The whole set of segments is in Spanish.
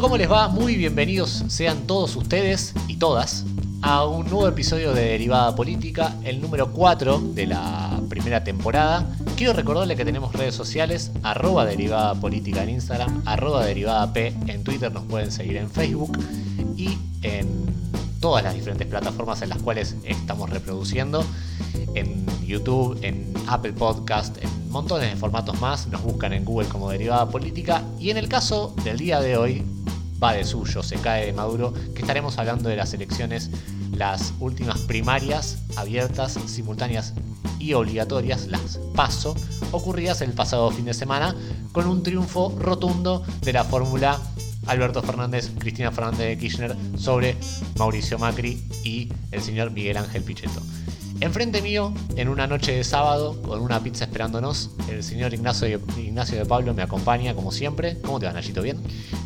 ¿cómo les va? Muy bienvenidos sean todos ustedes y todas a un nuevo episodio de Derivada Política, el número 4 de la primera temporada. Quiero recordarles que tenemos redes sociales, arroba derivada política en Instagram, arroba derivada P en Twitter, nos pueden seguir en Facebook y en todas las diferentes plataformas en las cuales estamos reproduciendo, en YouTube, en Apple Podcast, en montones de formatos más, nos buscan en Google como derivada política y en el caso del día de hoy va de suyo, se cae de Maduro, que estaremos hablando de las elecciones, las últimas primarias abiertas, simultáneas y obligatorias, las PASO, ocurridas el pasado fin de semana con un triunfo rotundo de la fórmula Alberto Fernández, Cristina Fernández de Kirchner sobre Mauricio Macri y el señor Miguel Ángel Pichetto. Enfrente mío, en una noche de sábado, con una pizza esperándonos, el señor Ignacio de, Ignacio de Pablo me acompaña como siempre. ¿Cómo te va, Nachito? ¿Bien?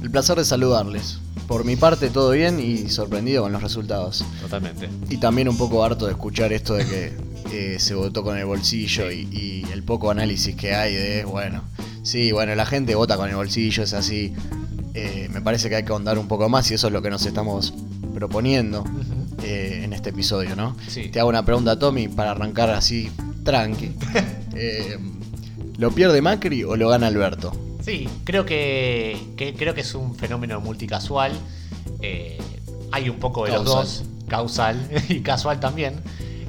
El placer de saludarles. Por mi parte, todo bien y sorprendido con los resultados. Totalmente. Y también un poco harto de escuchar esto de que eh, se votó con el bolsillo y, y el poco análisis que hay de, bueno, sí, bueno, la gente vota con el bolsillo, es así. Eh, me parece que hay que ahondar un poco más y eso es lo que nos estamos proponiendo eh, en este episodio, ¿no? Sí. Te hago una pregunta, Tommy, para arrancar así, tranqui. Eh, ¿Lo pierde Macri o lo gana Alberto? Sí, creo que, que- creo que es un fenómeno multicasual. Eh, hay un poco de los dos, causal y casual también.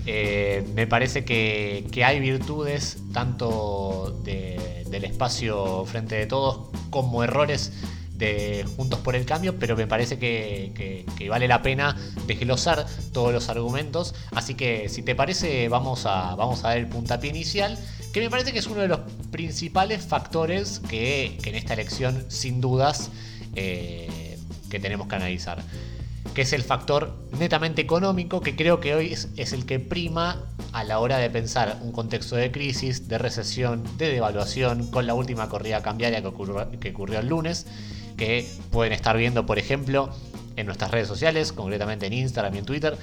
Me parece que, que hay virtudes tanto de- del espacio frente de todos como errores de Juntos por el Cambio, pero me parece que, vale la pena desglosar todos los argumentos. Así que si te parece, vamos a, vamos a dar el puntapié inicial, que me parece que es uno de los principales factores que, en esta elección, sin dudas, eh, que tenemos que analizar. Que es el factor netamente económico, que creo que hoy es, el que prima a la hora de pensar un contexto de crisis, de recesión, de devaluación, con la última corrida cambiaria que ocurrió el lunes, que pueden estar viendo, por ejemplo, en nuestras redes sociales, concretamente en Instagram y en Twitter,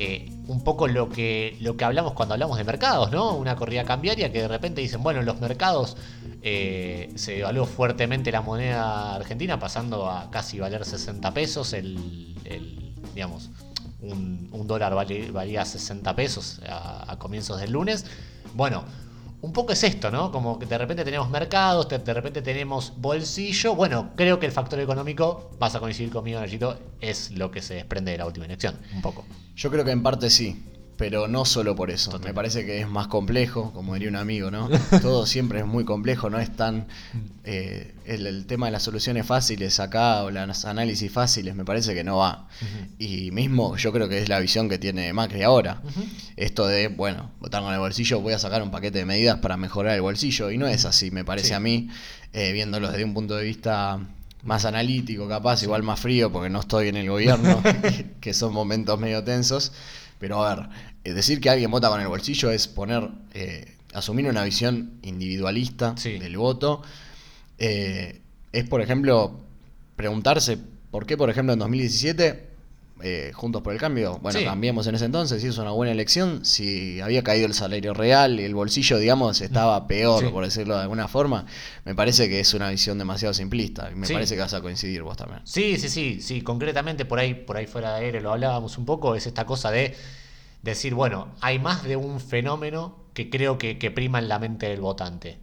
eh, un poco lo que, lo que hablamos cuando hablamos de mercados, ¿no? Una corrida cambiaria que de repente dicen, bueno, en los mercados eh, se devaluó fuertemente la moneda argentina, pasando a casi valer 60 pesos el, el, digamos, un, un dólar valía 60 pesos a, a comienzos del lunes. Bueno, un poco es esto, ¿no? Como que de repente tenemos mercados, de, repente tenemos bolsillo. Bueno, creo que el factor económico, vas a coincidir conmigo, Nachito, es lo que se desprende de la última elección, un poco. Yo creo que en parte sí, pero no solo por eso. Me parece que es más complejo, como diría un amigo, ¿no? Todo siempre es muy complejo, no es tan... eh, el, el tema de las soluciones fáciles acá o los análisis fáciles, me parece que no va. Y mismo yo creo que es la visión que tiene Macri ahora. Esto de, bueno, votar con el bolsillo, voy a sacar un paquete de medidas para mejorar el bolsillo. Y no es así, me parece Sí. a mí, eh, viéndolo desde un punto de vista más analítico, capaz, igual más frío, porque no estoy en el gobierno, que son momentos medio tensos. Pero a ver, decir que alguien vota con el bolsillo es poner, eh, asumir una visión individualista Sí. del voto. Eh, es, por ejemplo, preguntarse por qué, por ejemplo, en 2017, eh, Juntos por el Cambio, bueno, Sí. cambiamos en ese entonces, hizo una buena elección, si había caído el salario real y el bolsillo, digamos, estaba peor, Sí. por decirlo de alguna forma, me parece que es una visión demasiado simplista. y Me parece que vas a coincidir vos también. Sí, sí, sí, sí, concretamente por ahí, por ahí fuera de aire lo hablábamos un poco, es esta cosa de decir, bueno, hay más de un fenómeno que creo que, que prima en la mente del votante.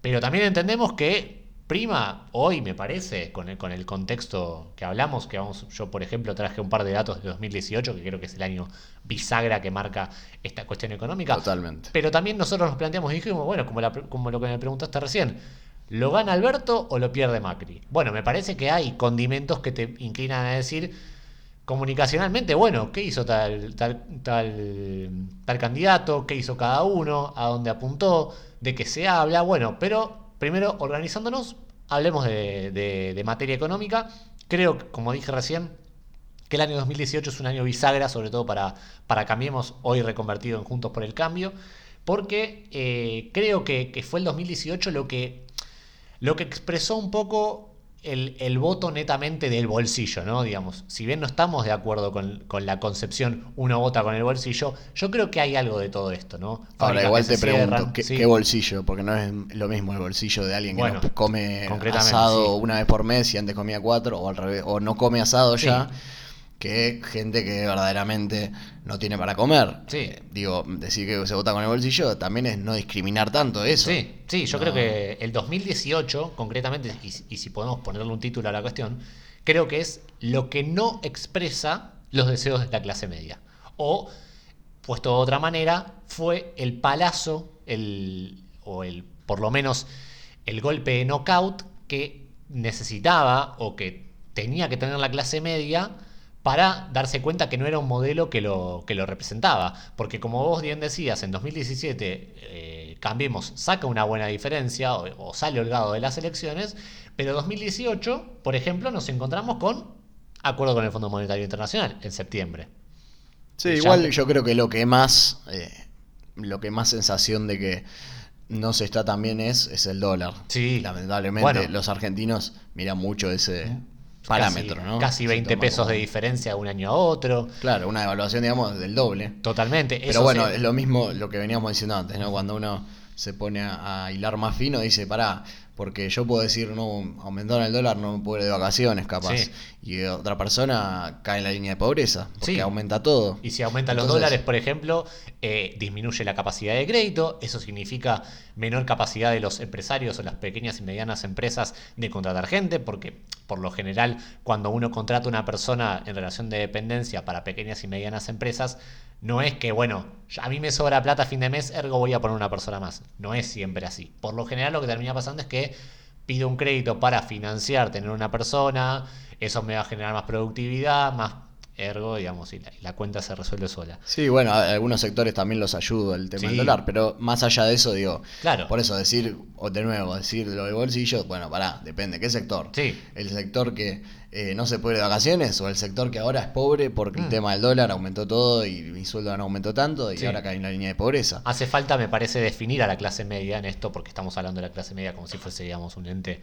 Pero también entendemos que prima hoy, me parece, con el, con el contexto que hablamos, que vamos, yo por ejemplo traje un par de datos de 2018, que creo que es el año bisagra que marca esta cuestión económica. Totalmente. Pero también nosotros nos planteamos y dijimos, bueno, como, la- como lo que me preguntaste recién, ¿lo gana Alberto o lo pierde Macri? Bueno, me parece que hay condimentos que te inclinan a decir comunicacionalmente, bueno, ¿qué hizo tal, tal, tal, tal candidato? ¿Qué hizo cada uno? ¿A dónde apuntó? ¿De qué se habla? Bueno, pero primero organizándonos, hablemos de, de- materia económica. Creo, como dije recién, que el año 2018 es un año bisagra, sobre todo para, para Cambiemos, hoy reconvertido en Juntos por el Cambio, porque eh, creo que, que fue el 2018 lo que, lo que expresó un poco el, voto netamente del bolsillo, ¿no? Digamos, si bien no estamos de acuerdo con, la concepción uno vota con el bolsillo, yo creo que hay algo de todo esto, ¿no? Ahora, igual te pregunto, ¿qué, bolsillo? Porque no es lo mismo el bolsillo de alguien que come asado una vez por mes y antes comía cuatro, o al revés, o no come asado ya que gente que verdaderamente no tiene para comer. Sí. Eh, digo, decir que se vota con el bolsillo también es no discriminar tanto eso. Sí, sí, yo creo que el 2018, concretamente, y, si podemos ponerle un título a la cuestión, creo que es lo que no expresa los deseos de la clase media. O, puesto de otra manera, fue el palazo, el, o el, por lo menos, el golpe de knockout que necesitaba o que tenía que tener la clase media para darse cuenta que no era un modelo que lo, que lo representaba. Porque como vos bien decías, en 2017 eh, Cambiemos saca una buena diferencia o, sale holgado de las elecciones, pero en 2018, por ejemplo, nos encontramos con acuerdo con el Fondo Monetario Internacional en septiembre. Sí, igual yo creo que lo que más, eh, lo que más sensación de que no se está tan bien es, es el dólar. Sí. Lamentablemente los argentinos miran mucho ese parámetro, casi, ¿no? Casi 20 pesos de diferencia de un año a otro. Claro, una evaluación, digamos, del doble. Totalmente. Pero bueno, es lo mismo lo que veníamos diciendo antes, ¿no? Cuando uno se pone a, hilar más fino, dice, pará, porque yo puedo decir, no, aumentaron el dólar, no me puedo ir de vacaciones, capaz. Y otra persona cae en la línea de pobreza, porque aumenta todo. Y si aumentan los dólares, por ejemplo, eh, disminuye la capacidad de crédito, eso significa menor capacidad de los empresarios o las pequeñas y medianas empresas de contratar gente, porque por lo general, cuando uno contrata una persona en relación de dependencia para pequeñas y medianas empresas, no es que, bueno, a mí me sobra plata a fin de mes, ergo voy a poner una persona más. No es siempre así. Por lo general lo que termina pasando es que pido un crédito para financiar tener una persona, eso me va a generar más productividad, más ergo, digamos, y la, cuenta se resuelve sola. Sí, bueno, algunos sectores también los ayuda el tema del dólar, pero más allá de eso, digo, claro. por eso decir, o de nuevo, decir lo del bolsillo, bueno, pará, depende, ¿qué sector? Sí. El sector que eh, no se puede ir de vacaciones o el sector que ahora es pobre porque el mm. tema del dólar aumentó todo y mi sueldo no aumentó tanto y ahora cae en la línea de pobreza. Hace falta, me parece, definir a la clase media en esto porque estamos hablando de la clase media como si fuese, digamos, un ente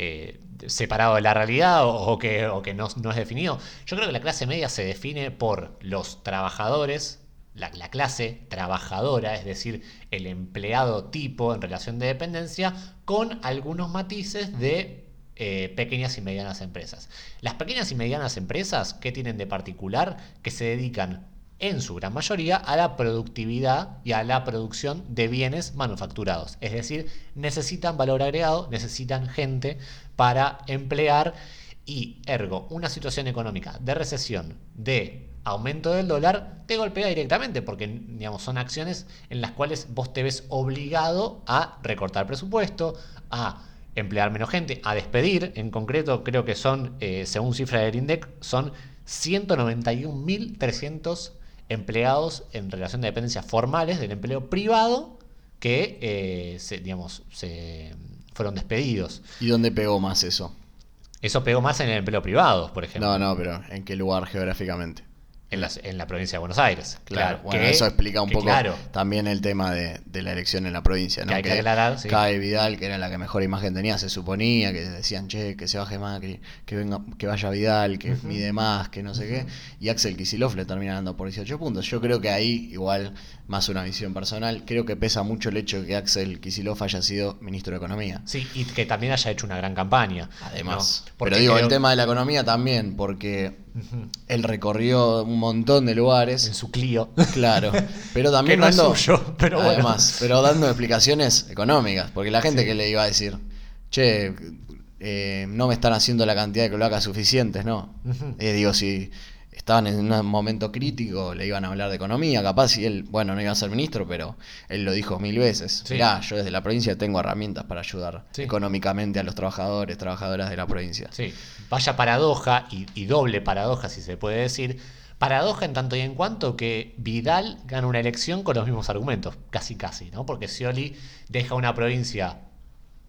eh, separado de la realidad o, que, que no, es definido. Yo creo que la clase media se define por los trabajadores, la, la, clase trabajadora, es decir, el empleado tipo en relación de dependencia, con algunos matices de eh, pequeñas y medianas empresas. Las pequeñas y medianas empresas, ¿qué tienen de particular? Que se dedican en su gran mayoría a la productividad y a la producción de bienes manufacturados. Es decir, necesitan valor agregado, necesitan gente para emplear y ergo una situación económica de recesión, de aumento del dólar, te golpea directamente porque digamos, son acciones en las cuales vos te ves obligado a recortar presupuesto, a emplear menos gente, a despedir. En concreto, creo que son, eh, según cifra del INDEC, son 191.300 empleados en relación de dependencia formales del empleo privado que eh, se, digamos, se fueron despedidos. ¿Y dónde pegó más eso? Eso pegó más en el empleo privado, por ejemplo. No, no, pero ¿en qué lugar geográficamente? En la, en la, provincia de Buenos Aires. Claro, bueno, eso explica un poco también el tema de, la elección en la provincia. ¿no? Que hay que, aclarar, sí. Cae Vidal, que era la que mejor imagen tenía, se suponía, que decían, che, que se baje Macri, que venga, que vaya Vidal, que mide más, que no sé qué. Y Axel Kisilov le termina dando por 18 puntos. Yo creo que ahí, igual, más una visión personal, creo que pesa mucho el hecho de que Axel Kisilov haya sido ministro de Economía. Sí, y que también haya hecho una gran campaña. Además. Pero digo, el tema de la economía también, porque él recorrió un montón de lugares. En su Clio. Claro. Pero también dando. pero además, pero dando explicaciones económicas. Porque la gente que le iba a decir, che, eh, no me están haciendo la cantidad de cloacas suficientes, ¿no? Eh, digo, si estaban en un momento crítico, le iban a hablar de economía, capaz, y él, bueno, no iba a ser ministro, pero él lo dijo mil veces. Mirá, yo desde la provincia tengo herramientas para ayudar económicamente a los trabajadores, trabajadoras de la provincia. Sí, vaya paradoja, y, doble paradoja, si se puede decir, Paradoja en tanto y en cuanto que Vidal gana una elección con los mismos argumentos, casi casi, ¿no? Porque Scioli deja una provincia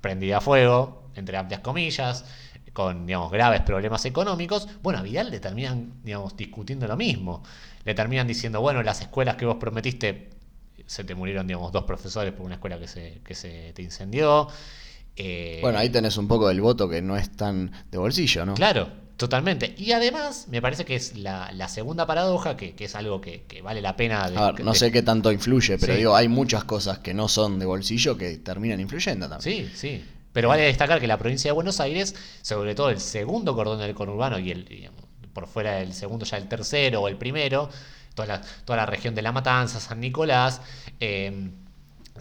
prendida a fuego, entre amplias comillas, con digamos, graves problemas económicos, bueno, a Vidal le terminan digamos, discutiendo lo mismo. Le terminan diciendo, bueno, las escuelas que vos prometiste, se te murieron digamos, dos profesores por una escuela que se, que se te incendió. Eh, Bueno, ahí tenés un poco del voto que no es tan de bolsillo, ¿no? Claro, totalmente. Y además, me parece que es la, la segunda paradoja, que, que es algo que, que vale la pena. de- A ver, no de- sé qué tanto influye, pero Sí. digo, hay muchas cosas que no son de bolsillo que terminan influyendo también. Sí, sí. Pero vale destacar que la provincia de Buenos Aires, sobre todo el segundo cordón del conurbano y el digamos, por fuera del segundo ya el tercero o el primero, toda la, toda la región de La Matanza, San Nicolás, eh,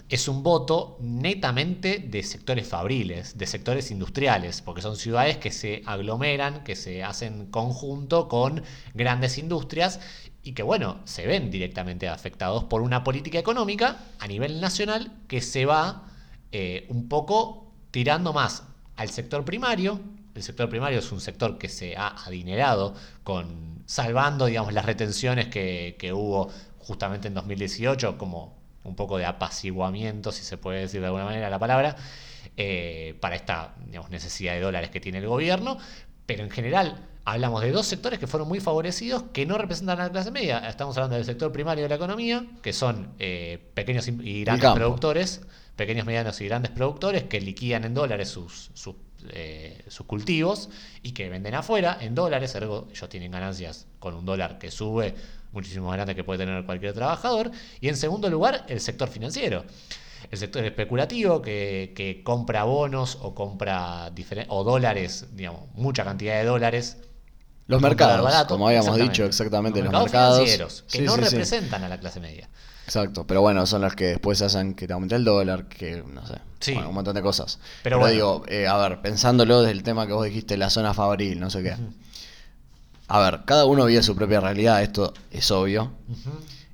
es un voto netamente de sectores fabriles, de sectores industriales, porque son ciudades que se aglomeran, que se hacen conjunto con grandes industrias y que, bueno, se ven directamente afectados por una política económica a nivel nacional que se va eh, un poco tirando más al sector primario. El sector primario es un sector que se ha adinerado con salvando, digamos, las retenciones que, que hubo justamente en 2018 como un poco de apaciguamiento, si se puede decir de alguna manera la palabra, eh, para esta digamos, necesidad de dólares que tiene el gobierno. Pero en general hablamos de dos sectores que fueron muy favorecidos, que no representan a la clase media. Estamos hablando del sector primario de la economía, que son eh, pequeños y grandes productores, pequeños, medianos y grandes productores que liquidan en dólares sus, sus, eh, sus cultivos y que venden afuera en dólares, ergo ellos tienen ganancias con un dólar que sube muchísimo más grande que puede tener cualquier trabajador. Y en segundo lugar, el sector financiero. El sector especulativo que, que compra bonos o compra o dólares, digamos, mucha cantidad de dólares. Los mercados, barato. como habíamos Exactamente. dicho, exactamente, los, los mercados. financieros, que Sí, no sí, sí. representan a la clase media. Exacto, pero bueno, son los que después hacen que te aumente el dólar, que no sé, Sí. bueno, un montón de cosas. Pero Pero, bueno. digo, eh, a ver, pensándolo desde el tema que vos dijiste, la zona fabril, no sé qué. A ver, cada uno vive su propia realidad, esto es obvio.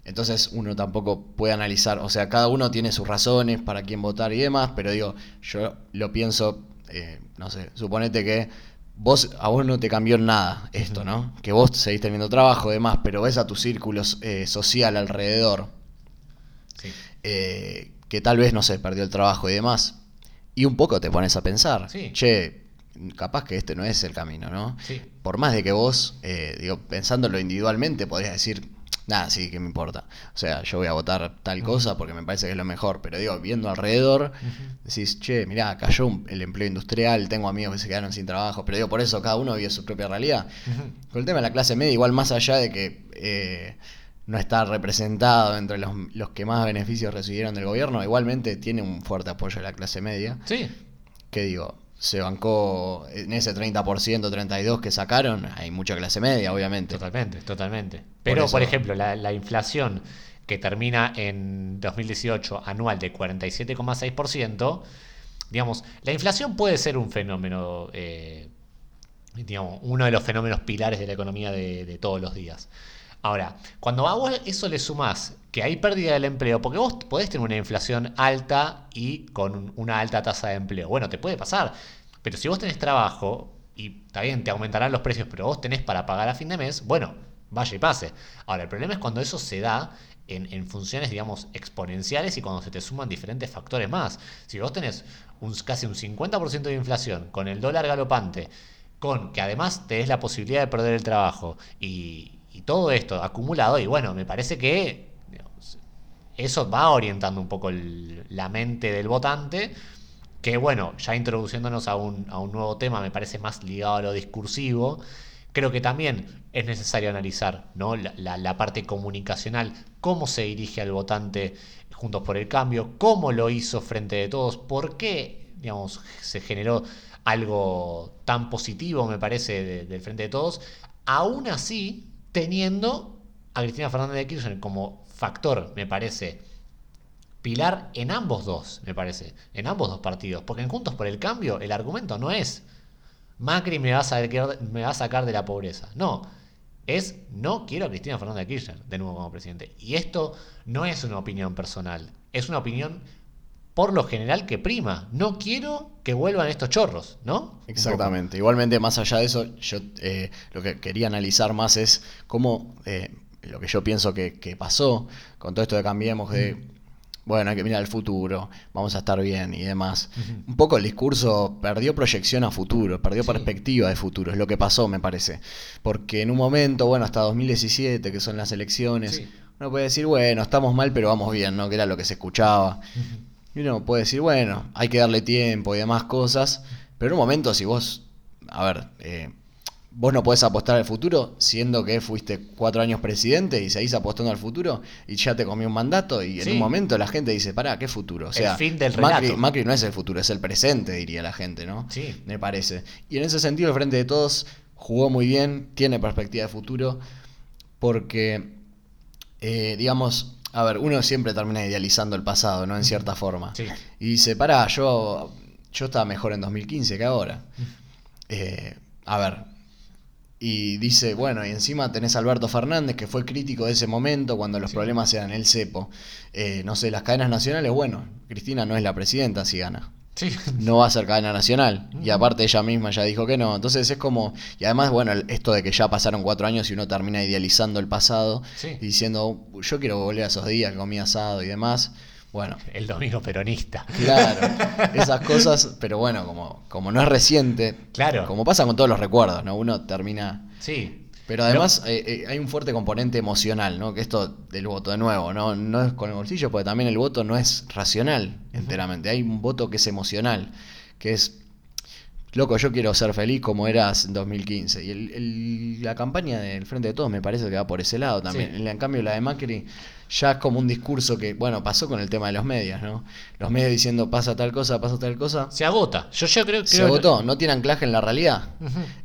Entonces uno tampoco puede analizar, o sea, cada uno tiene sus razones para quién votar y demás, pero digo, yo lo pienso, eh, no sé, suponete que vos, a vos no te cambió nada esto, ¿no? Que vos seguís teniendo trabajo y demás, pero ves a tu círculo eh, social alrededor. Eh, que tal vez, no sé, perdió el trabajo y demás, y un poco te pones a pensar, Sí. che, capaz que este no es el camino, ¿no? Sí. Por más de que vos, eh, digo, pensándolo individualmente, podrías decir, nada, sí, que me importa. O sea, yo voy a votar tal cosa porque me parece que es lo mejor, pero digo, viendo alrededor, decís, che, mirá, cayó un- el empleo industrial, tengo amigos que se quedaron sin trabajo, pero digo, por eso cada uno vive su propia realidad. Con el tema de la clase media, igual más allá de que eh, no está representado entre los, los que más beneficios recibieron del gobierno, igualmente tiene un fuerte apoyo de la clase media. Sí. Que digo, se bancó en ese 30%, 32% que sacaron, hay mucha clase media, obviamente. Totalmente, totalmente. Pero, por, ejemplo, la, la inflación que termina en 2018 anual de 47,6%, digamos, la inflación puede ser un fenómeno, eh, digamos, uno de los fenómenos pilares de la economía de, de todos los días. Ahora, cuando a vos eso le sumás que hay pérdida del empleo, porque vos podés tener una inflación alta y con un- una alta tasa de empleo. Bueno, te puede pasar. Pero si vos tenés trabajo, y está bien, te aumentarán los precios, pero vos tenés para pagar a fin de mes, bueno, vaya y pase. Ahora, el problema es cuando eso se da en, funciones, digamos, exponenciales y cuando se te suman diferentes factores más. Si vos tenés un, casi un 50% de inflación con el dólar galopante, con que además te des la posibilidad de perder el trabajo y, y todo esto acumulado, y bueno, me parece que eso va orientando un poco la mente del votante, que bueno, ya introduciéndonos a un, a un nuevo tema, me parece más ligado a lo discursivo, creo que también es necesario analizar ¿no? la, la- parte comunicacional, cómo se dirige al votante Juntos por el Cambio, cómo lo hizo frente de todos, por qué digamos, se generó algo tan positivo, me parece, de- del frente de todos, aún así teniendo a Cristina Fernández de Kirchner como factor, me parece, pilar en ambos dos, me parece, en ambos dos partidos, porque en Juntos por el Cambio el argumento no es Macri me va a sacar, me va a sacar de la pobreza, no, es no quiero a Cristina Fernández de Kirchner de nuevo como presidente. Y esto no es una opinión personal, es una opinión por lo general que prima. No quiero que vuelvan estos chorros, ¿no? Exactamente. Igualmente, más allá de eso, yo eh, lo que quería analizar más es cómo eh, lo que yo pienso que, que pasó con todo esto de cambiemos de, bueno, hay que mirar al futuro, vamos a estar bien y demás. Un poco el discurso perdió proyección a futuro, perdió Sí. perspectiva de futuro, es lo que pasó, me parece. Porque en un momento, bueno, hasta 2017, que son las elecciones, Sí. uno puede decir, bueno, estamos mal, pero vamos bien, ¿no? Que era lo que se escuchaba. Y uno puede decir, bueno, hay que darle tiempo y demás cosas, pero en un momento si vos, a ver, eh, vos no podés apostar al futuro siendo que fuiste cuatro años presidente y seguís apostando al futuro y ya te comió un mandato y en un momento la gente dice, pará, ¿qué futuro? O El sea, fin del Macri. Macri no es el futuro, es el presente, diría la gente, ¿no? Sí. Me parece. Y en ese sentido, el Frente de Todos jugó muy bien, tiene perspectiva de futuro, porque, eh, digamos, a ver, uno siempre termina idealizando el pasado, ¿no? En cierta forma. Sí. Y dice, pará, yo, yo estaba mejor en 2015 que ahora. Eh, a ver. Y dice, bueno, y encima tenés a Alberto Fernández, que fue crítico de ese momento cuando los Sí. problemas eran el cepo. Eh, no sé, las cadenas nacionales, bueno, Cristina no es la presidenta si gana Sí. no va a ser cadena nacional. Y aparte ella misma ya dijo que no. Entonces es como. Y además, bueno, esto de que ya pasaron cuatro años y uno termina idealizando el pasado Sí. y diciendo, yo quiero volver a esos días que comí asado y demás. Bueno, El domingo peronista. claro, esas cosas, pero bueno, como, como no es reciente, Claro. como pasa con todos los recuerdos, ¿no? Uno termina. Sí. Pero además eh, eh, hay un fuerte componente emocional, ¿no? Que esto del voto de nuevo, ¿no? No es con el bolsillo, porque también el voto no es racional enteramente. Hay un voto que es emocional, que es, loco, yo quiero ser feliz como eras en 2015. Y el- el- la campaña del Frente de Todos me parece que va por ese lado también. Sí. En cambio, la de Macri ya es como un discurso que, bueno, pasó con el tema de los medios, ¿no? Los medios diciendo pasa tal cosa, pasa tal cosa. Se agota. Yo, yo creo, Se creo- agotó, no tiene anclaje en la realidad.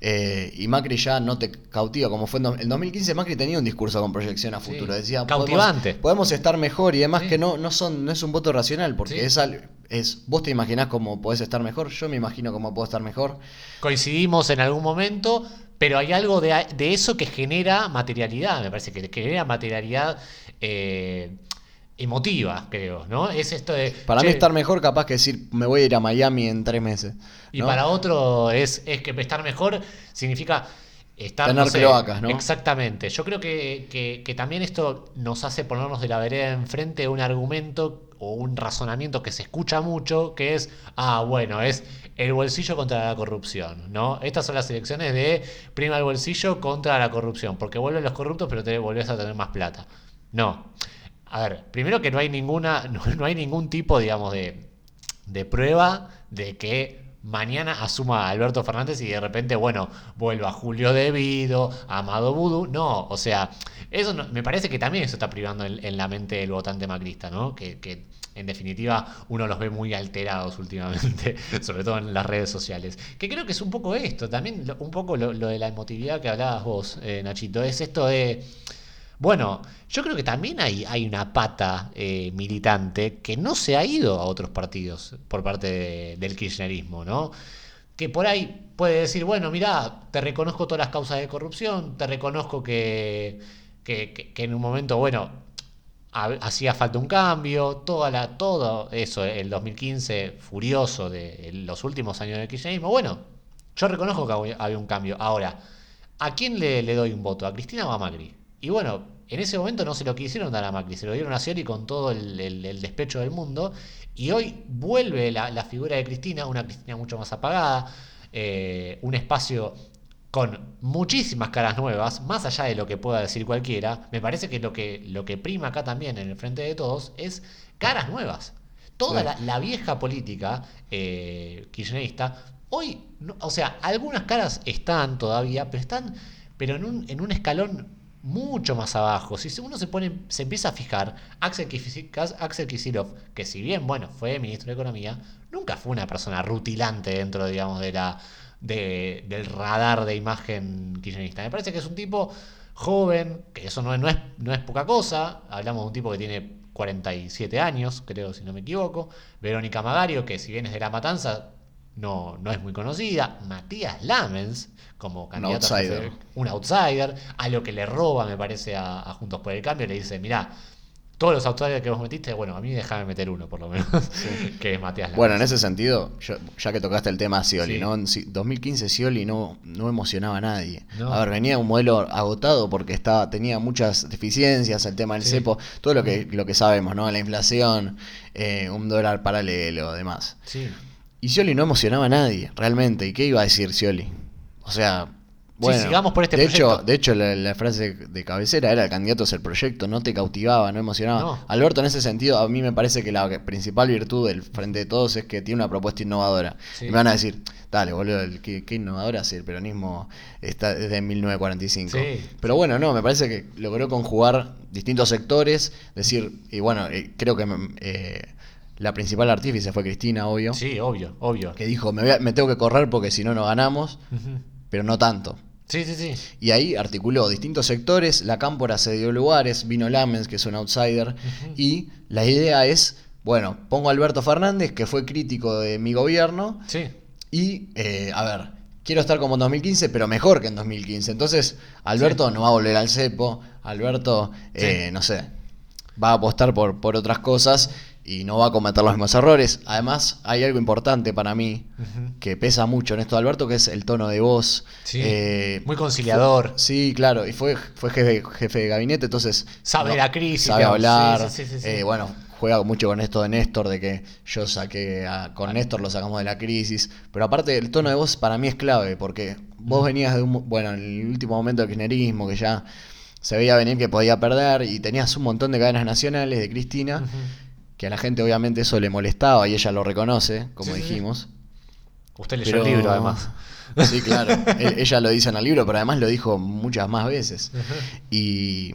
Eh, y Macri ya no te cautiva, como fue en en 2015 Macri tenía un discurso con proyección a Sí, futuro, decía cautivante. Podemos, podemos estar mejor y demás Sí. que no, no son, no es un voto racional, porque Sí. es, al- es vos te imaginás cómo podés estar mejor, yo me imagino cómo puedo estar mejor. coincidimos en algún momento, pero hay algo de, de eso que genera materialidad, me parece que genera materialidad eh, emotiva, creo, ¿no? Es esto de... Para mí che, estar mejor capaz que decir me voy a ir a Miami en tres meses. Y para otro es, es que estar mejor significa estar... Tener no sé, cloacas, ¿no? Exactamente. Yo creo que, que- que también esto nos hace ponernos de la vereda enfrente de un argumento o un razonamiento que se escucha mucho, que es, ah, bueno, es el bolsillo contra la corrupción, ¿no? Estas son las elecciones de prima el bolsillo contra la corrupción, porque vuelven los corruptos, pero te volvés a tener más plata. No. A ver, primero que no hay ninguna, no, no hay ningún tipo, digamos, de, de prueba de que mañana asuma a Alberto Fernández y de repente, bueno, vuelva Julio Devido, Amado Vudú. No, o sea, eso no- me parece que también eso está privando en, la mente del votante macrista, ¿no? Que, que, en definitiva uno los ve muy alterados últimamente, sobre todo en las redes sociales. Que creo que es un poco esto, también un poco lo, lo de la emotividad que hablabas vos, eh, Nachito, es esto de... Bueno, yo creo que también hay, hay una pata eh, militante que no se ha ido a otros partidos por parte de- del kirchnerismo, ¿no? Que por ahí puede decir, bueno, mira, te reconozco todas las causas de corrupción, te reconozco que, en un momento, bueno, ha- hacía falta un cambio, toda la, todo eso, el 2015 furioso de los últimos años del kirchnerismo, bueno, yo reconozco que había- un cambio. Ahora, ¿a quién le, le doy un voto? ¿A Cristina o a Macri? Y bueno, en ese momento no se lo quisieron dar a Macri, se lo dieron a Scioli con todo el, el- el despecho del mundo. Y hoy vuelve la, la figura de Cristina, una Cristina mucho más apagada, eh, un espacio con muchísimas caras nuevas, más allá de lo que pueda decir cualquiera. Me parece que lo que, lo que prima acá también en el frente de todos es caras nuevas. Toda Sí. la, la vieja política eh, kirchnerista, hoy, no- o sea, algunas caras están todavía, pero están, pero en un, en un escalón mucho más abajo. Si uno se pone, se empieza a fijar, Axel, Axel Kicillof, que si bien, bueno, fue ministro de Economía, nunca fue una persona rutilante dentro, digamos, de la, de- del radar de imagen kirchnerista. Me parece que es un tipo joven, que eso no, no, es, no es poca cosa. Hablamos de un tipo que tiene 47 años, creo, si no me equivoco. Verónica Magario, que si bien es de La Matanza, no, no es muy conocida. Matías Lamens, como candidato a outsider. jefe- un outsider, a lo que le roba, me parece, a, a Juntos por el Cambio, le dice, mirá, todos los outsiders que vos metiste, bueno, a mí déjame meter uno, por lo menos, que es Matías Lamens. Bueno, en ese sentido, yo- ya que tocaste el tema Scioli, Sí. ¿no? En si- 2015 Scioli no, no emocionaba a nadie. No. A ver, venía un modelo agotado porque estaba, tenía muchas deficiencias, el tema del Sí. cepo, todo lo que, lo que sabemos, ¿no? La inflación, eh, un dólar paralelo, demás. Sí. Y Scioli no emocionaba a nadie, realmente. ¿Y qué iba a decir Scioli? O sea, Bueno, sigamos por este de proyecto. Hecho, de hecho, la, la frase de cabecera era el candidato es el proyecto, no te cautivaba, no emocionaba. No. Alberto, en ese sentido, a mí me parece que la principal virtud del Frente de Todos es que tiene una propuesta innovadora. Sí. Y me van a decir, dale, boludo, ¿qué, qué innovadora si el peronismo está desde 1945? Sí. Pero bueno, no, me parece que logró conjugar distintos sectores, decir, y bueno, eh, creo que eh, la principal artífice fue Cristina, obvio, Sí, obvio, obvio. que dijo, me, voy a- me tengo que correr porque si no, no ganamos, pero no tanto. Sí, sí, sí. Y ahí articuló distintos sectores, la cámpora se dio lugares, vino Lamens, que es un outsider, y la idea es, bueno, pongo a Alberto Fernández, que fue crítico de mi gobierno, Sí. y, eh, a ver, quiero estar como en 2015, pero mejor que en 2015. Entonces, Alberto no va a volver al cepo, Alberto, eh, Sí. no sé, va a apostar por, por otras cosas y no va a cometer los mismos errores. Además, hay algo importante para mí que pesa mucho en esto de Alberto, que es el tono de voz. Sí. Eh, Muy conciliador. Sí, claro, y fue, fue jefe, jefe de gabinete, entonces... Sabe la crisis, Sabe hablar, sí, sí, eh, bueno, juega mucho con esto de Néstor, de que yo saqué, a- con Néstor lo sacamos de la crisis, pero aparte el tono de voz para mí es clave, porque vos venías de un, bueno, en el último momento del kirchnerismo, que ya se veía venir que podía perder, y tenías un montón de cadenas nacionales de Cristina. Que a la gente obviamente eso le molestaba, y ella lo reconoce, como Sí, sí, sí. dijimos. Usted leyó Pero- el libro, además. Sí, claro. E- Ella lo dice en el libro, pero además lo dijo muchas más veces. Y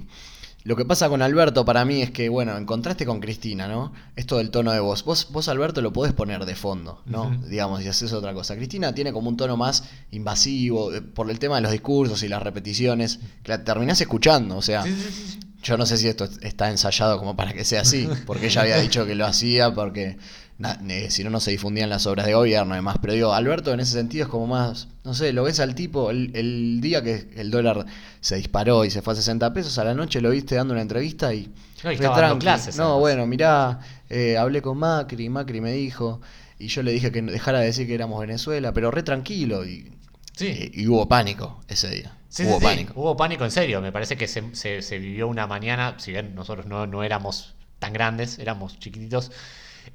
lo que pasa con Alberto para mí es que, bueno, en contraste con Cristina, ¿no? Esto del tono de voz. Vos, vos Alberto, lo podés poner de fondo, ¿no? Digamos, y haces otra cosa. Cristina tiene como un tono más invasivo eh, por el tema de los discursos y las repeticiones, que la terminás escuchando. O sea, sí, sí, sí. Yo no sé si esto está ensayado como para que sea así, porque ella había dicho que lo hacía porque eh, si no, no se difundían las obras de gobierno y demás. Pero digo, Alberto en ese sentido es como más, no sé, lo ves al tipo, el, el día que el dólar se disparó y se fue a 60 pesos, a la noche lo viste dando una entrevista y... No, y estaba dando clases, No, bueno, mirá, eh, hablé con Macri, Macri me dijo, y yo le dije que dejara de decir que éramos Venezuela, pero re tranquilo y... Sí. eh, y hubo pánico ese día. Sí, hubo sí, sí. pánico. Hubo pánico en serio. Me parece que se, se- se vivió una mañana, si bien nosotros no, no éramos tan grandes, éramos chiquititos,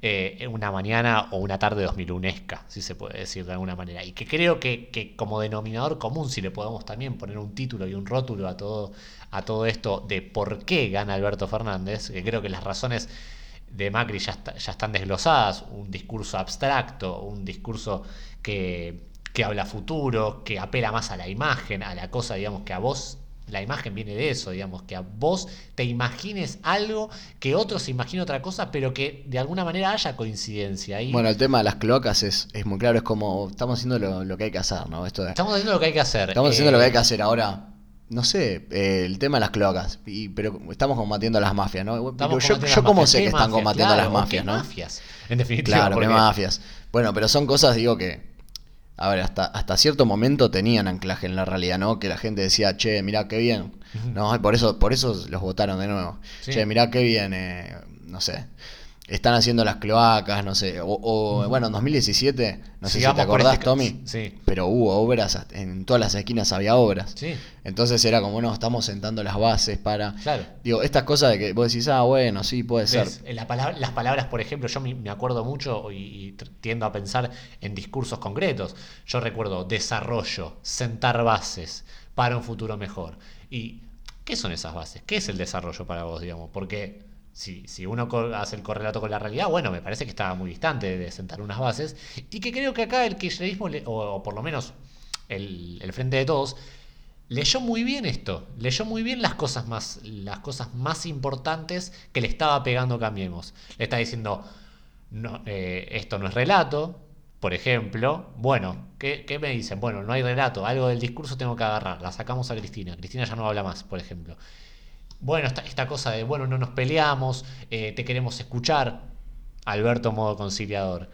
eh, una mañana o una tarde 2001esca, si se puede decir de alguna manera. Y que creo que, que como denominador común, si le podemos también poner un título y un rótulo a todo, a todo esto de por qué gana Alberto Fernández, que creo que las razones de Macri ya, está- ya están desglosadas, un discurso abstracto, un discurso que, que habla futuro, que apela más a la imagen, a la cosa, digamos, que a vos, la imagen viene de eso, digamos, que a vos te imagines algo, que otro se imagine otra cosa, pero que de alguna manera haya coincidencia. Bueno, el tema de las cloacas es, es muy claro, es como estamos haciendo lo, lo que hay que hacer, ¿no? Esto de- estamos haciendo lo que hay que hacer. estamos haciendo lo que hay que Eh, hacer ahora. No sé, eh, el tema de las cloacas, y, pero estamos combatiendo a las mafias, ¿no? Pero yo, mafias. sé ¿Qué que están combatiendo a las mafias, ¿qué ¿no? mafias? En definitiva, Claro, porque- mafias. Bueno, pero son cosas, digo, que, a ver, hasta, hasta cierto momento tenían anclaje en la realidad, ¿no? Que la gente decía, che, mirá qué bien. No, y por eso, por eso los votaron de nuevo. Sí. Che, mirá qué bien, eh, no sé. Están haciendo las cloacas, no sé. O, o, bueno, en 2017, no sé Sigamos si te acordás, este- Tommy. Sí. Pero hubo obras, en todas las esquinas había obras. Sí, Entonces era como, no, estamos sentando las bases para... claro. Digo, estas cosas de que vos decís, ah, bueno, sí, puede ser. Palabra- las palabras, por ejemplo, yo me, acuerdo mucho y, y tiendo a pensar en discursos concretos. Yo recuerdo desarrollo, sentar bases para un futuro mejor. ¿Y qué son esas bases? ¿Qué es el desarrollo para vos, digamos? Porque si, si uno hace el correlato con la realidad, bueno, me parece que estaba muy distante de sentar unas bases y que creo que acá el kirchnerismo, o, o por lo menos el, el Frente de Todos, leyó muy bien esto, leyó muy bien las cosas más, las cosas más importantes que le estaba pegando Cambiemos. Le está diciendo, no, eh, esto no es relato, por ejemplo. Bueno, ¿qué, qué me dicen? Bueno, no hay relato, algo del discurso tengo que agarrar. La sacamos a Cristina. Cristina ya no habla más, por ejemplo. Bueno, esta, esta cosa de, bueno, no nos peleamos, eh, te queremos escuchar. Alberto modo conciliador.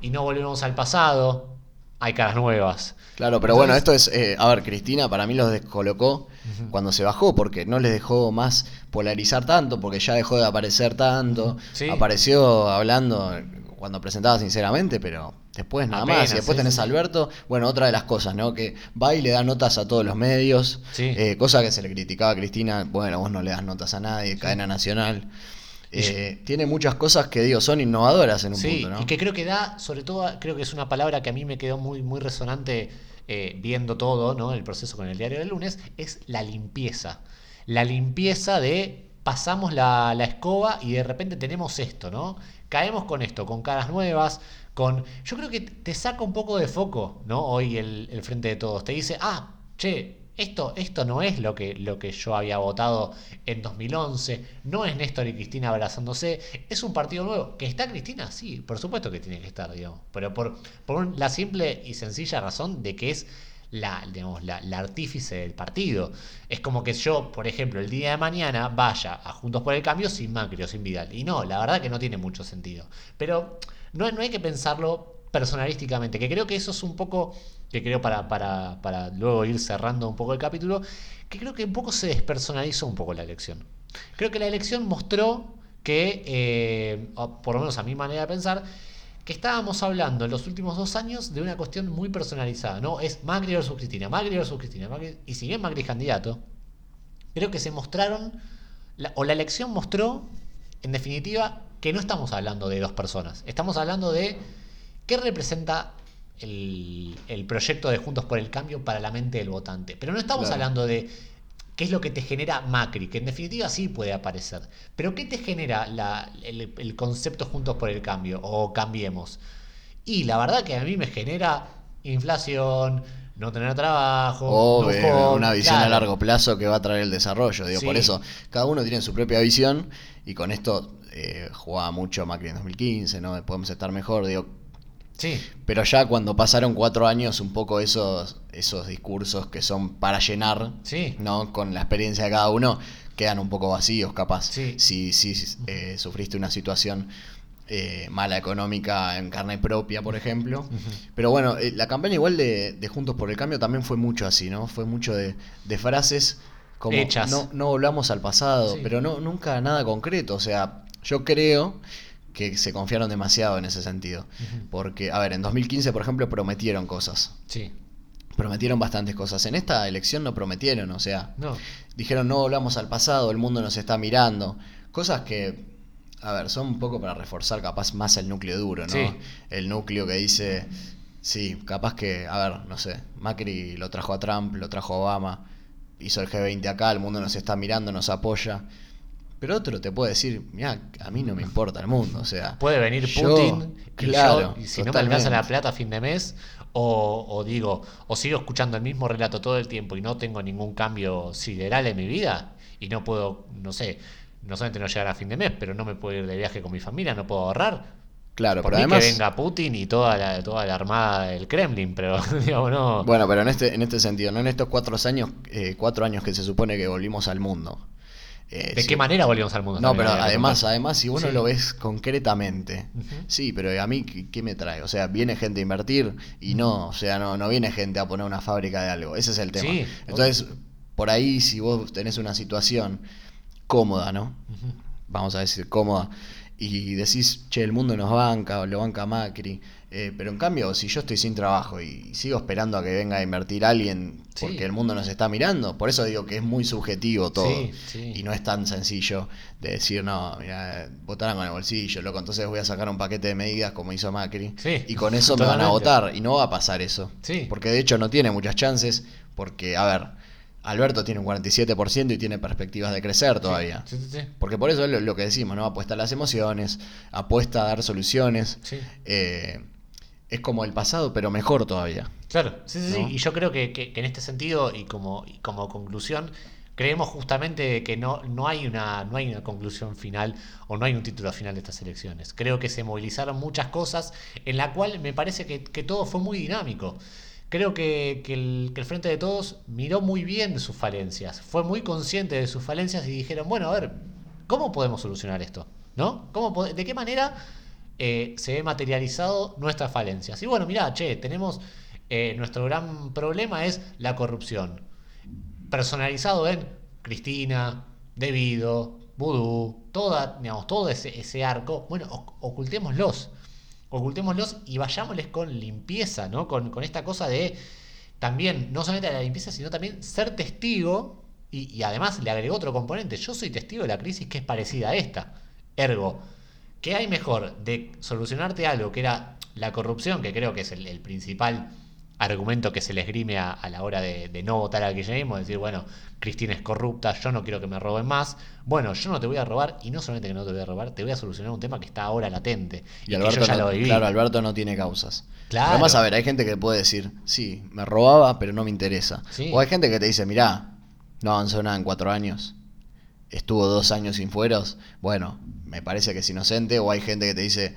Y no volvemos al pasado, hay caras nuevas. Claro, pero bueno, esto es, eh, a ver, Cristina para mí los descolocó cuando se bajó, porque no les dejó más polarizar tanto, porque ya dejó de aparecer tanto. Sí. Apareció hablando cuando presentaba sinceramente, pero después nada Apenas, más. Y después sí, tenés a. Alberto, bueno, otra de las cosas, ¿no? Que va y le da notas a todos los medios, Sí. eh, cosa que se le criticaba a Cristina, bueno, vos no le das notas a nadie, cadena nacional. Eh, tiene muchas cosas que digo, son innovadoras en un punto, ¿no? y que creo que da, sobre todo, creo que es una palabra que a mí me quedó muy, muy resonante eh, viendo todo, ¿no? El proceso con el diario del lunes, es la limpieza. La limpieza de pasamos la, escoba y de repente tenemos esto, ¿no? Caemos con esto, con caras nuevas, con... Yo creo que te saca un poco de foco, ¿no? Hoy el, frente de todos. Te dice, ah, che, esto, esto no es lo que, lo que yo había votado en 2011, no es Néstor y Cristina abrazándose, es un partido nuevo. ¿Que está Cristina? Sí, por supuesto que tiene que estar, digamos, pero por, por la simple y sencilla razón de que es la, digamos, la, artífice del partido. Es como que yo, por ejemplo, el día de mañana vaya a Juntos por el Cambio sin Macri o sin Vidal. Y no, la verdad que no tiene mucho sentido. Pero no, no hay que pensarlo personalísticamente, que creo que eso es un poco que creo para, para, para luego ir cerrando un poco el capítulo, que creo que un poco se despersonalizó un poco la elección. Creo que la elección mostró que, eh, por lo menos a mi manera de pensar, que estábamos hablando en los últimos dos años de una cuestión muy personalizada, ¿no? Es Macri versus Cristina, Macri versus Cristina, y si bien Macri es candidato, creo que se mostraron, o la elección mostró, en definitiva, que no estamos hablando de dos personas, estamos hablando de qué representa el, proyecto de Juntos por el Cambio para la mente del votante. Pero no estamos hablando de qué es lo que te genera Macri, que en definitiva sí puede aparecer. Pero ¿qué te genera el, concepto Juntos por el Cambio o Cambiemos? Y la verdad que a mí me genera inflación, no tener trabajo. una visión a largo plazo que va a traer el desarrollo. Digo, Por eso, cada uno tiene su propia visión y con esto eh, jugaba mucho Macri en 2015, ¿no? Podemos estar mejor. Digo, pero ya cuando pasaron cuatro años, un poco esos, esos discursos que son para llenar, ¿no? Con la experiencia de cada uno, quedan un poco vacíos, capaz. Si, si eh, sufriste una situación eh, mala económica en carne propia, por ejemplo. Pero bueno, eh, la campaña igual de, Juntos por el Cambio también fue mucho así, ¿no? Fue mucho de, frases como Hechas. No, no volvamos al pasado, pero no, nunca nada concreto. O sea, yo creo que se confiaron demasiado en ese sentido. Porque, a ver, en 2015, por ejemplo, prometieron cosas. Sí. Prometieron bastantes cosas. En esta elección no prometieron, o sea, no. dijeron no volvamos al pasado, el mundo nos está mirando. Cosas que, a ver, son un poco para reforzar capaz más el núcleo duro, ¿no? El núcleo que dice, sí, capaz que, a ver, no sé, Macri lo trajo a Trump, lo trajo a Obama, hizo el G20 acá, el mundo nos está mirando, nos apoya. Pero otro te puede decir, mira, a mí no me importa el mundo, o sea... Puede venir Putin claro, y, si no me alcanza la plata a fin de mes, o, digo, o sigo escuchando el mismo relato todo el tiempo y no tengo ningún cambio sideral en mi vida, y no puedo, no sé, no solamente no llegar a fin de mes, pero no me puedo ir de viaje con mi familia, no puedo ahorrar. Claro, Por pero además... que venga Putin y toda la, toda la armada del Kremlin, pero digamos no... Bueno, pero en este, en este sentido, no en estos cuatro años, eh, cuatro años que se supone que volvimos al mundo. Eh, ¿De qué manera volvimos al mundo? No, pero además, además, si uno lo ves concretamente, sí, pero a mí, ¿qué, me trae? O sea, viene gente a invertir y no, o sea, no, no viene gente a poner una fábrica de algo. Ese es el tema. Entonces, por ahí, si vos tenés una situación cómoda, ¿no? Vamos a decir cómoda, y decís, che, el mundo nos banca, o lo banca Macri, eh, pero en cambio, si yo estoy sin trabajo y sigo esperando a que venga a invertir alguien porque el mundo nos está mirando, por eso digo que es muy subjetivo todo. Y no es tan sencillo de decir, no, mira, votaran con el bolsillo, loco, entonces voy a sacar un paquete de medidas como hizo Macri. Y con eso me van a votar. Y no va a pasar eso. Porque de hecho no tiene muchas chances, porque, a ver, Alberto tiene un 47% y tiene perspectivas de crecer todavía. Porque por eso es lo, que decimos, ¿no? Apuesta a las emociones, apuesta a dar soluciones. Eh, es como el pasado, pero mejor todavía. Claro, sí, sí, sí. Y yo creo que, en este sentido, y como, como conclusión, creemos justamente que no, no, hay una, no hay una conclusión final o no hay un título final de estas elecciones. Creo que se movilizaron muchas cosas en la cual me parece que, todo fue muy dinámico. Creo que, el, que, el, Frente de Todos miró muy bien sus falencias, fue muy consciente de sus falencias y dijeron, bueno, a ver, ¿cómo podemos solucionar esto? ¿No? ¿Cómo, ¿De qué manera eh, se ve materializado nuestras falencias. Y bueno, mirá, che, tenemos eh, nuestro gran problema es la corrupción. Personalizado en Cristina, Debido, Vudú, toda, todo ese, arco. Bueno, ocultémoslos. Ocultémoslos y vayámosles con limpieza, ¿no? Con, esta cosa de también, no solamente la limpieza, sino también ser testigo. Y, y además le agregó otro componente. Yo soy testigo de la crisis que es parecida a esta. Ergo, ¿Qué hay mejor de solucionarte algo que era la corrupción, que creo que es el, principal argumento que se les grime a, la hora de, no votar al kirchnerismo, decir, bueno, Cristina es corrupta, yo no quiero que me roben más. Bueno, yo no te voy a robar, y no solamente que no te voy a robar, te voy a solucionar un tema que está ahora latente. Y, Alberto, ya lo claro, Alberto no tiene causas. Claro. Además, a ver, hay gente que puede decir, sí, me robaba, pero no me interesa. O hay gente que te dice, mirá, no avanzó nada en cuatro años, estuvo dos años sin fueros, bueno, me parece que es inocente. O hay gente que te dice,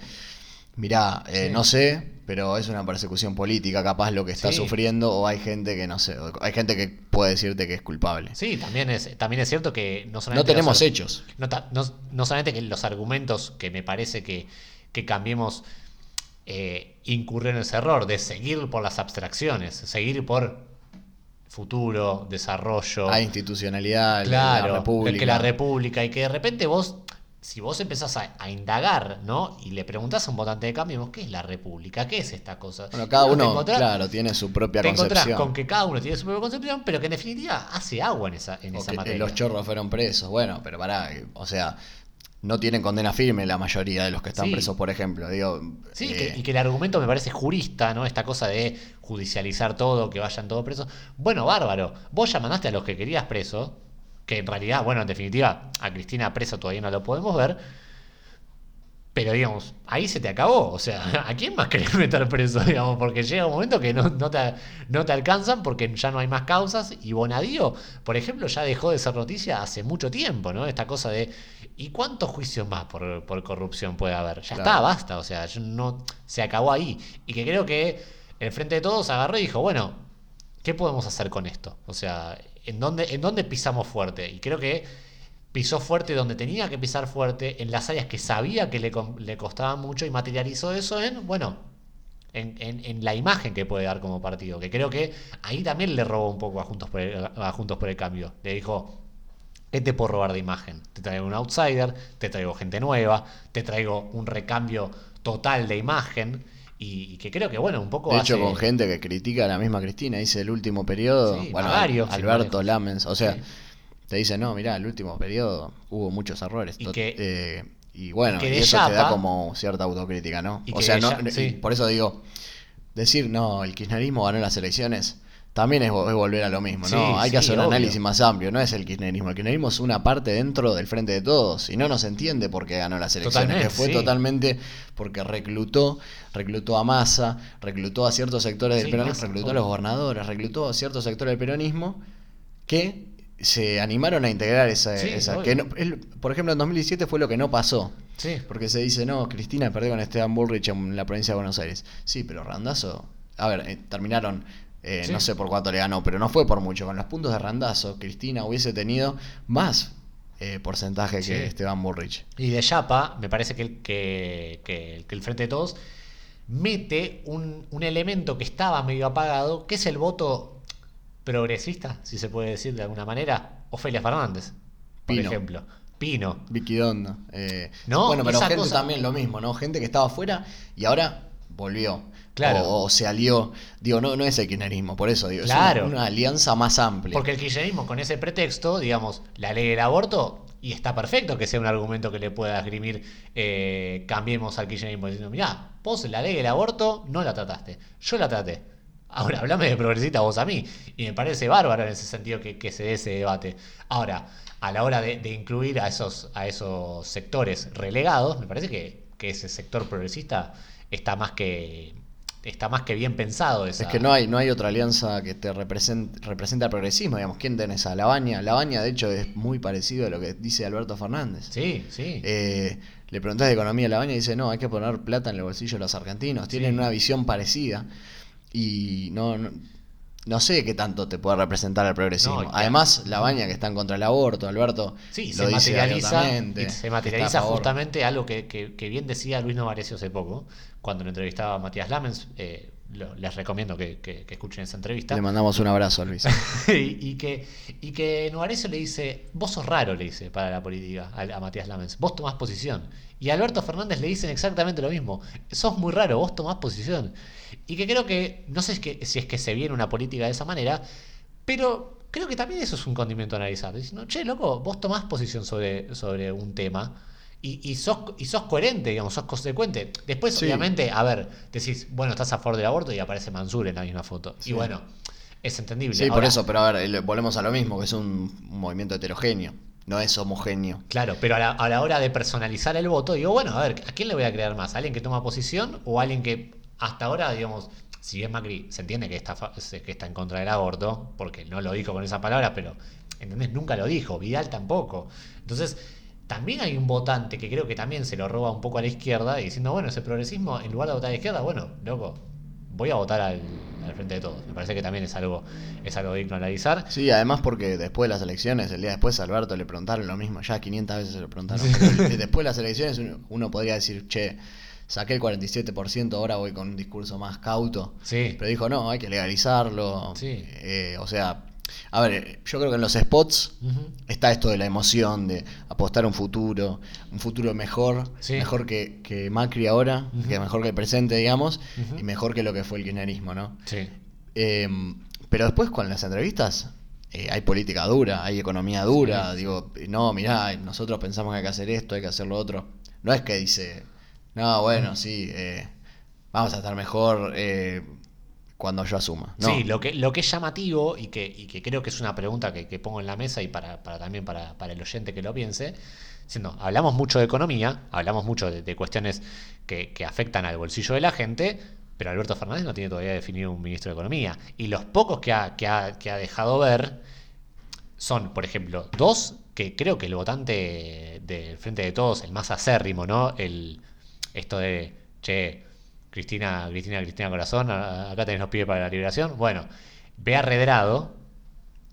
mirá, eh, no sé, pero es una persecución política, capaz lo que está sufriendo, o hay gente que no sé, hay gente que puede decirte que es culpable. Sí, también es, también es cierto que no solamente. No tenemos hechos. No, no, solamente que los argumentos que me parece que, que cambiemos eh, incurren en ese error de seguir por las abstracciones, seguir por futuro, desarrollo. a institucionalidad, la república. Que la república y que de repente vos si vos empezás a, indagar, ¿no? Y le preguntás a un votante de cambio, ¿qué es la república? ¿Qué es esta cosa? Bueno, cada uno, claro, tiene su propia te concepción. con que cada uno tiene su propia concepción, pero que en definitiva hace agua en esa, en esa materia. Los chorros fueron presos, bueno, pero pará, o sea, no tienen condena firme la mayoría de los que están presos, por ejemplo. Digo, sí, eh, y que el argumento me parece jurista, ¿no? Esta cosa de judicializar todo, que vayan todos presos. Bueno, bárbaro. Vos ya mandaste a los que querías presos, que en realidad, bueno, en definitiva, a Cristina presa todavía no lo podemos ver. Pero digamos, ahí se te acabó. O sea, ¿a quién más querés meter preso? Digamos, porque llega un momento que no, no, te, no, te, alcanzan porque ya no hay más causas. Y Bonadío, por ejemplo, ya dejó de ser noticia hace mucho tiempo, ¿no? Esta cosa de. ¿Y cuántos juicios más por, por corrupción puede haber? Ya está, basta. O sea, no, se acabó ahí. Y que creo que el Frente de Todos agarró y dijo, bueno, ¿qué podemos hacer con esto? O sea, en dónde, en dónde pisamos fuerte. Y creo que pisó fuerte donde tenía que pisar fuerte, en las áreas que sabía que le, le costaban mucho y materializó eso en, bueno, en, la imagen que puede dar como partido. Que creo que ahí también le robó un poco a Juntos por el, a Juntos por el Cambio. Le dijo, ¿qué te puedo robar de imagen? Te traigo un outsider, te traigo gente nueva, te traigo un recambio total de imagen. Y, que creo que, bueno, un poco. De hecho, con gente que critica a la misma Cristina, dice el último periodo. bueno, Alberto Lamens. O sea, te dice, no, mirá, el último periodo hubo muchos errores. Y, eh, y bueno, y, eso te da como cierta autocrítica, ¿no? o sea, no, por eso digo, decir, no, el kirchnerismo ganó las elecciones también es, volver a lo mismo, ¿no? Hay que hacer un análisis más amplio, no es el kirchnerismo. El kirchnerismo es una parte dentro del frente de todos y no nos entiende por qué ganó las elecciones, que fue totalmente porque reclutó, reclutó a Massa, reclutó a ciertos sectores del peronismo, reclutó a los gobernadores, reclutó a ciertos sectores del peronismo que se animaron a integrar esa... que por ejemplo, en 2017 fue lo que no pasó. Sí. Porque se dice, no, Cristina perdió con Esteban Bullrich en la provincia de Buenos Aires. Sí, pero Randazo... A ver, eh, terminaron eh, no sé por cuánto le ganó, pero no fue por mucho. Con los puntos de randazo, Cristina hubiese tenido más eh, porcentaje que Esteban Burrich. Y de Yapa, me parece que el, que, el Frente de Todos mete un, elemento que estaba medio apagado, que es el voto progresista, si se puede decir de alguna manera, Ofelia Fernández, por ejemplo. Pino. Vicky Dondo. Eh, ¿No? Bueno, pero gente también lo mismo, ¿no? Gente que estaba afuera y ahora volvió. Claro. O, se alió. Digo, no, no es el kirchnerismo, por eso digo, es una, alianza más amplia. Porque el kirchnerismo con ese pretexto, digamos, la ley del aborto, y está perfecto que sea un argumento que le pueda esgrimir, eh, cambiemos al kirchnerismo diciendo, mirá, vos la ley del aborto no la trataste, yo la traté. Ahora, hablame de progresista vos a mí. Y me parece bárbaro en ese sentido que, se dé ese debate. Ahora, a la hora de, incluir a esos, a esos sectores relegados, me parece que, que ese sector progresista está más que está más que bien pensado. Es que no hay, no hay otra alianza que te represente, represente al progresismo, digamos. ¿Quién tenés a Labaña? Labaña, de hecho, es muy parecido a lo que dice Alberto Fernández. Sí, sí. Eh, le preguntás de economía a Labaña y dice, no, hay que poner plata en el bolsillo de los argentinos. Tienen una visión parecida y no, no, sé qué tanto te puede representar el progresismo. Además, Labaña, que está en contra del aborto, Alberto, sí, se materializa, se materializa justamente algo que, que, bien decía Luis Novarecio hace poco, cuando lo entrevistaba a Matías Lamens, eh, les recomiendo que, escuchen esa entrevista. Le mandamos un abrazo, Luis. y, que, y que Novarecio le dice, vos sos raro, le dice, para la política a, Matías Lamens, vos tomás posición. Y a Alberto Fernández le dicen exactamente lo mismo, sos muy raro, vos tomás posición. Y que creo que, no sé si es que, se viene una política de esa manera, pero creo que también eso es un condimento a analizar. Diciendo, che, loco, vos tomás posición sobre, sobre un tema y, y sos, y sos coherente, digamos, sos consecuente. Después, Sí. obviamente, a ver, decís, bueno, estás a favor del aborto y aparece Mansur en la misma foto. Sí. Y bueno, es entendible. Sí, por eso, pero a ver, el- volvemos a lo mismo, que es un, un movimiento heterogéneo, no es homogéneo. Claro, pero a la, a la hora de personalizar el voto, digo, bueno, a ver, ¿a quién le voy a creer más? ¿A alguien que toma posición o a alguien que hasta ahora, digamos, si bien Macri se entiende que está, que está en contra del aborto, porque no lo dijo con esa palabra, pero, ¿entendés? Nunca lo dijo, Vidal tampoco. Entonces, también hay un votante que creo que también se lo roba un poco a la izquierda y diciendo, bueno, ese progresismo, en lugar de votar a la izquierda, bueno, loco, voy a votar al, al frente de todos. Me parece que también es algo, es algo digno de analizar. Sí, además porque después de las elecciones, el día después a Alberto le preguntaron lo mismo, ya 500 veces se lo preguntaron. pero después de las elecciones uno, uno podría decir, che, saqué el 47%, ahora voy con un discurso más cauto. Sí. Pero dijo, no, hay que legalizarlo. Sí. Eh, o sea, a ver, yo creo que en los spots está esto de la emoción, de apostar a un futuro, un futuro mejor, Sí. mejor que, que Macri ahora, que mejor que el presente, digamos, y mejor que lo que fue el kirchnerismo, ¿no? Sí. Eh, pero después con las entrevistas eh, hay política dura, hay economía dura. Sí. Digo, no, mirá, nosotros pensamos que hay que hacer esto, hay que hacer lo otro. No es que dice, no, bueno, sí, eh, vamos a estar mejor eh, cuando yo asuma. No. Sí, lo que, lo que es llamativo y que, y que creo que es una pregunta que, que pongo en la mesa y para, para también para, para el oyente que lo piense, siendo, hablamos mucho de economía, hablamos mucho de, de cuestiones que, que afectan al bolsillo de la gente, pero Alberto Fernández no tiene todavía definido un ministro de Economía. Y los pocos que ha, que ha, que ha dejado ver son, por ejemplo, dos que creo que el votante del Frente de Todos, el más acérrimo, ¿no? El, esto de, che, Cristina, Cristina, Cristina Corazón, acá tenés los pibes para la liberación. Bueno, ve a Redrado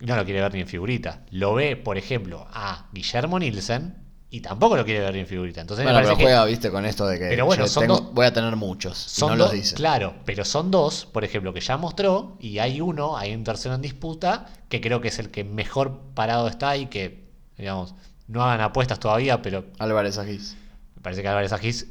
y no lo quiere ver ni en figurita. Lo ve, por ejemplo, a Guillermo Nielsen y tampoco lo quiere ver ni en figurita. Entonces me Bueno, pero que juega, viste, con esto de que Pero bueno, son tengo- dos- voy a tener muchos. y no dos, los dice. claro, pero son dos, por ejemplo, que ya mostró y hay uno, hay un tercero en disputa que creo que es el que mejor parado está y que, digamos, no hagan apuestas todavía, pero Álvarez Agis. me parece que Álvarez Agis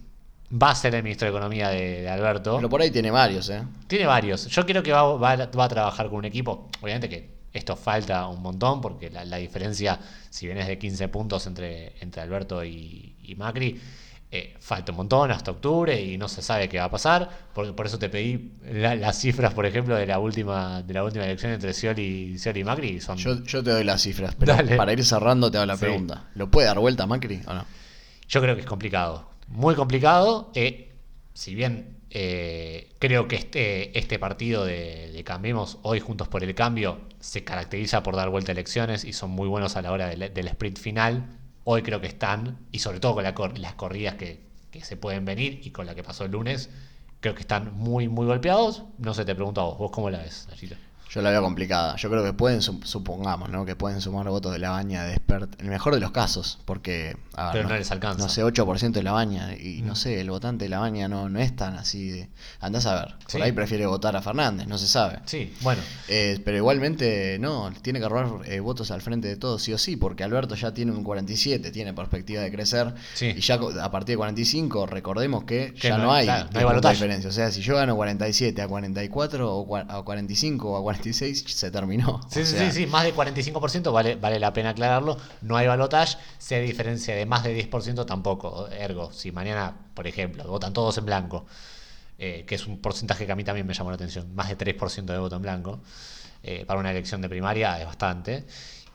va a ser el ministro de Economía de, de Alberto. Pero por ahí tiene varios, ¿eh? Tiene varios. Yo creo que va, va a- va a trabajar con un equipo. Obviamente que esto falta un montón porque la, la diferencia, si bien es de 15 puntos entre, entre Alberto y, y Macri, eh, falta un montón hasta octubre y no se sabe qué va a pasar. Por, por eso te pedí la- las cifras, por ejemplo, de la última de la última elección entre Scioli, Scioli y Macri. Son, Yo, yo te doy las cifras, pero Dale. para ir cerrando te hago la Sí. pregunta. ¿Lo puede dar vuelta Macri o no? Yo creo que es complicado. Muy complicado. eh, si bien eh, creo que este, este partido de, Cambiemos, hoy Juntos por el Cambio, se caracteriza por dar vuelta a elecciones y son muy buenos a la hora del, sprint final. Hoy creo que están, y sobre todo con las corridas que, que se pueden venir y con la que pasó el lunes, creo que están muy, muy golpeados. No sé, te pregunto a vos, ¿vos cómo la ves, Nachito? Yo la veo complicada. Yo creo que pueden, sup- supongamos, ¿no? Que pueden sumar votos de la baña de Despert. En el mejor de los casos, porque. a ver, Pero no no, les alcanza. No sé, 8% de la baña. Y no Mm. sé, el votante de la baña no, no es tan así de. Andás a ver. Por Sí. ahí prefiere votar a Fernández, no se sabe. Sí, bueno. Eh, pero igualmente, no, tiene que robar eh, votos al frente de todos, sí o sí, porque Alberto ya tiene un 47, tiene perspectiva de crecer. Sí. Y ya a partir de 45, recordemos que, Que ya no- hay, claro, no hay 10 puntos de balotaje. diferencia. O sea, si yo gano 47 a 44 o a 45 o a 46, se terminó. Sí, O sí, sea, sí, sí, más de 45% vale, vale la pena aclararlo. No hay balotage, si hay diferencia de más de 10% tampoco. Ergo, si mañana, por ejemplo, votan todos en blanco, eh, que es un porcentaje que a mí también me llamó la atención, más de 3% de voto en blanco, eh, para una elección de primaria es bastante.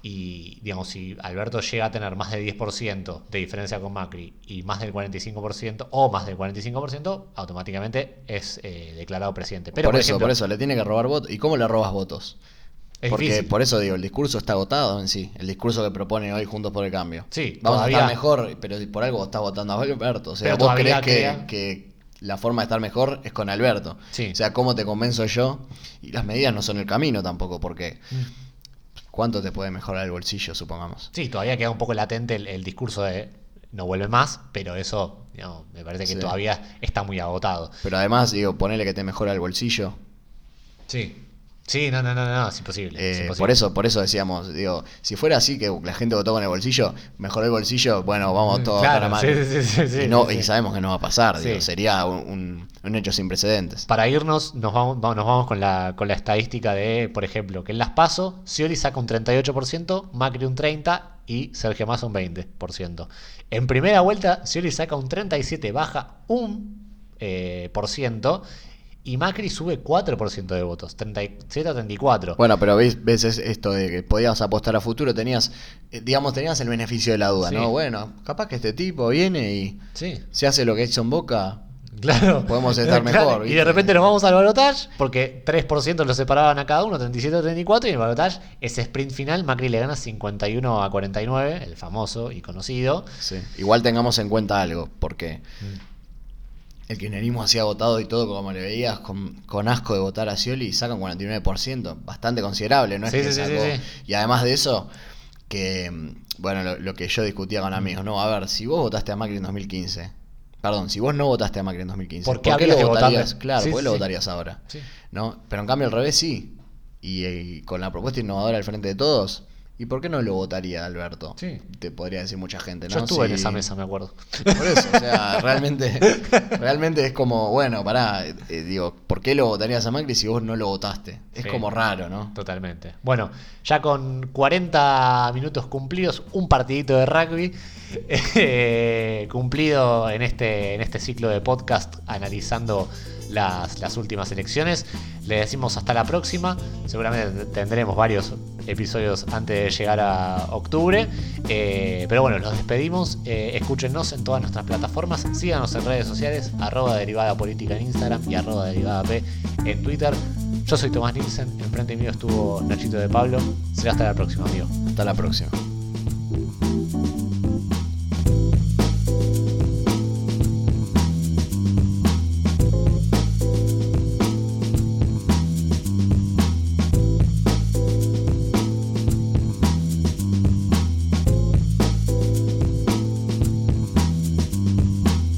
Y digamos, si Alberto llega a tener más de 10% de diferencia con Macri y más del 45% o más del 45%, automáticamente es eh, declarado presidente. Pero por, por, eso, ejemplo, por eso, le tiene que robar votos. ¿Y cómo le robas votos? es Porque difícil. por eso digo, el discurso está agotado en sí. El discurso que propone hoy Juntos por el Cambio. Sí, Vamos todavía- a estar mejor, pero por algo estás votando a Alberto. O sea, Pero vos que, crea- que la forma de estar mejor es con Alberto. Sí. O sea, ¿cómo te convenzo yo? Y las medidas no son el camino tampoco, porque Mm. ¿Cuánto te puede mejorar el bolsillo, supongamos? Sí, todavía queda un poco latente el, el discurso de no vuelve más, pero eso digamos, me parece que Sí. todavía está muy agotado. Pero además, digo, ponele que te mejora el bolsillo. Sí. Sí, no, no, no, no, es imposible. es Eh, imposible. por eso, por eso decíamos, digo, si fuera así que la gente votó con el bolsillo, mejoró el bolsillo, bueno, vamos todos Claro, a sí, sí, sí, sí, y, no, y sabemos que no va a pasar, digo, sería un, hecho sin precedentes. Para irnos, nos vamos, vamos- nos vamos con la, con la estadística de, por ejemplo, que en Las Paso, Scioli saca un 38%, Macri un 30%, y Sergio Massa un 20%. En primera vuelta, Scioli saca un 37%, baja un eh, por ciento, y Macri sube 4% de votos, 37 a 34. Bueno, pero ves, ves esto de que podías apostar a futuro, tenías, eh, digamos, tenías el beneficio de la duda, ¿no? Bueno, capaz que este tipo viene y se hace lo que hecho en Boca, Claro. Podemos estar mejor. Y de repente nos vamos al balotage, porque 3% lo separaban a cada uno, 37 a 34, y en el balotage, ese sprint final, Macri le gana 51 a 49, el famoso y conocido. Sí. Igual tengamos en cuenta algo, porque mm. El kirchnerismo hacía votado y todo, como le veías, con, asco de votar a Scioli, saca un 49%, bastante considerable, ¿no? Es que sí, Y además de eso, que, mm, bueno, lo, lo que yo discutía con amigos, ¿no? A ver, si vos votaste a Macri en 2015 Perdón, si vos no votaste a Macri en 2015, ¿por qué, lo votarías? Claro, ¿por qué lo votarías ahora? ¿No? Pero en cambio al revés sí. Y, con la propuesta innovadora al frente de todos, ¿y por qué no lo votaría Alberto? Sí. Te podría decir mucha gente, ¿no? Yo estuve en esa mesa, me acuerdo. Por eso, o sea, realmente, realmente es como, bueno, pará, eh, digo, ¿por qué lo votarías a Macri si vos no lo votaste? Es como raro, ¿no? Totalmente. Bueno, ya con 40 minutos cumplidos, un partidito de rugby. Eh, cumplido en este, en este ciclo de podcast analizando las, últimas elecciones. Le decimos hasta la próxima. Seguramente tendremos varios episodios antes de llegar a octubre. Eh, pero bueno, nos despedimos. Eh, escúchenos en todas nuestras plataformas. Síganos en redes sociales. Arroba derivada política en Instagram y arroba derivada P en Twitter. Yo soy Tomás Nielsen. Enfrente mío estuvo Nachito de Pablo. Será hasta la próxima, amigo. Hasta la próxima.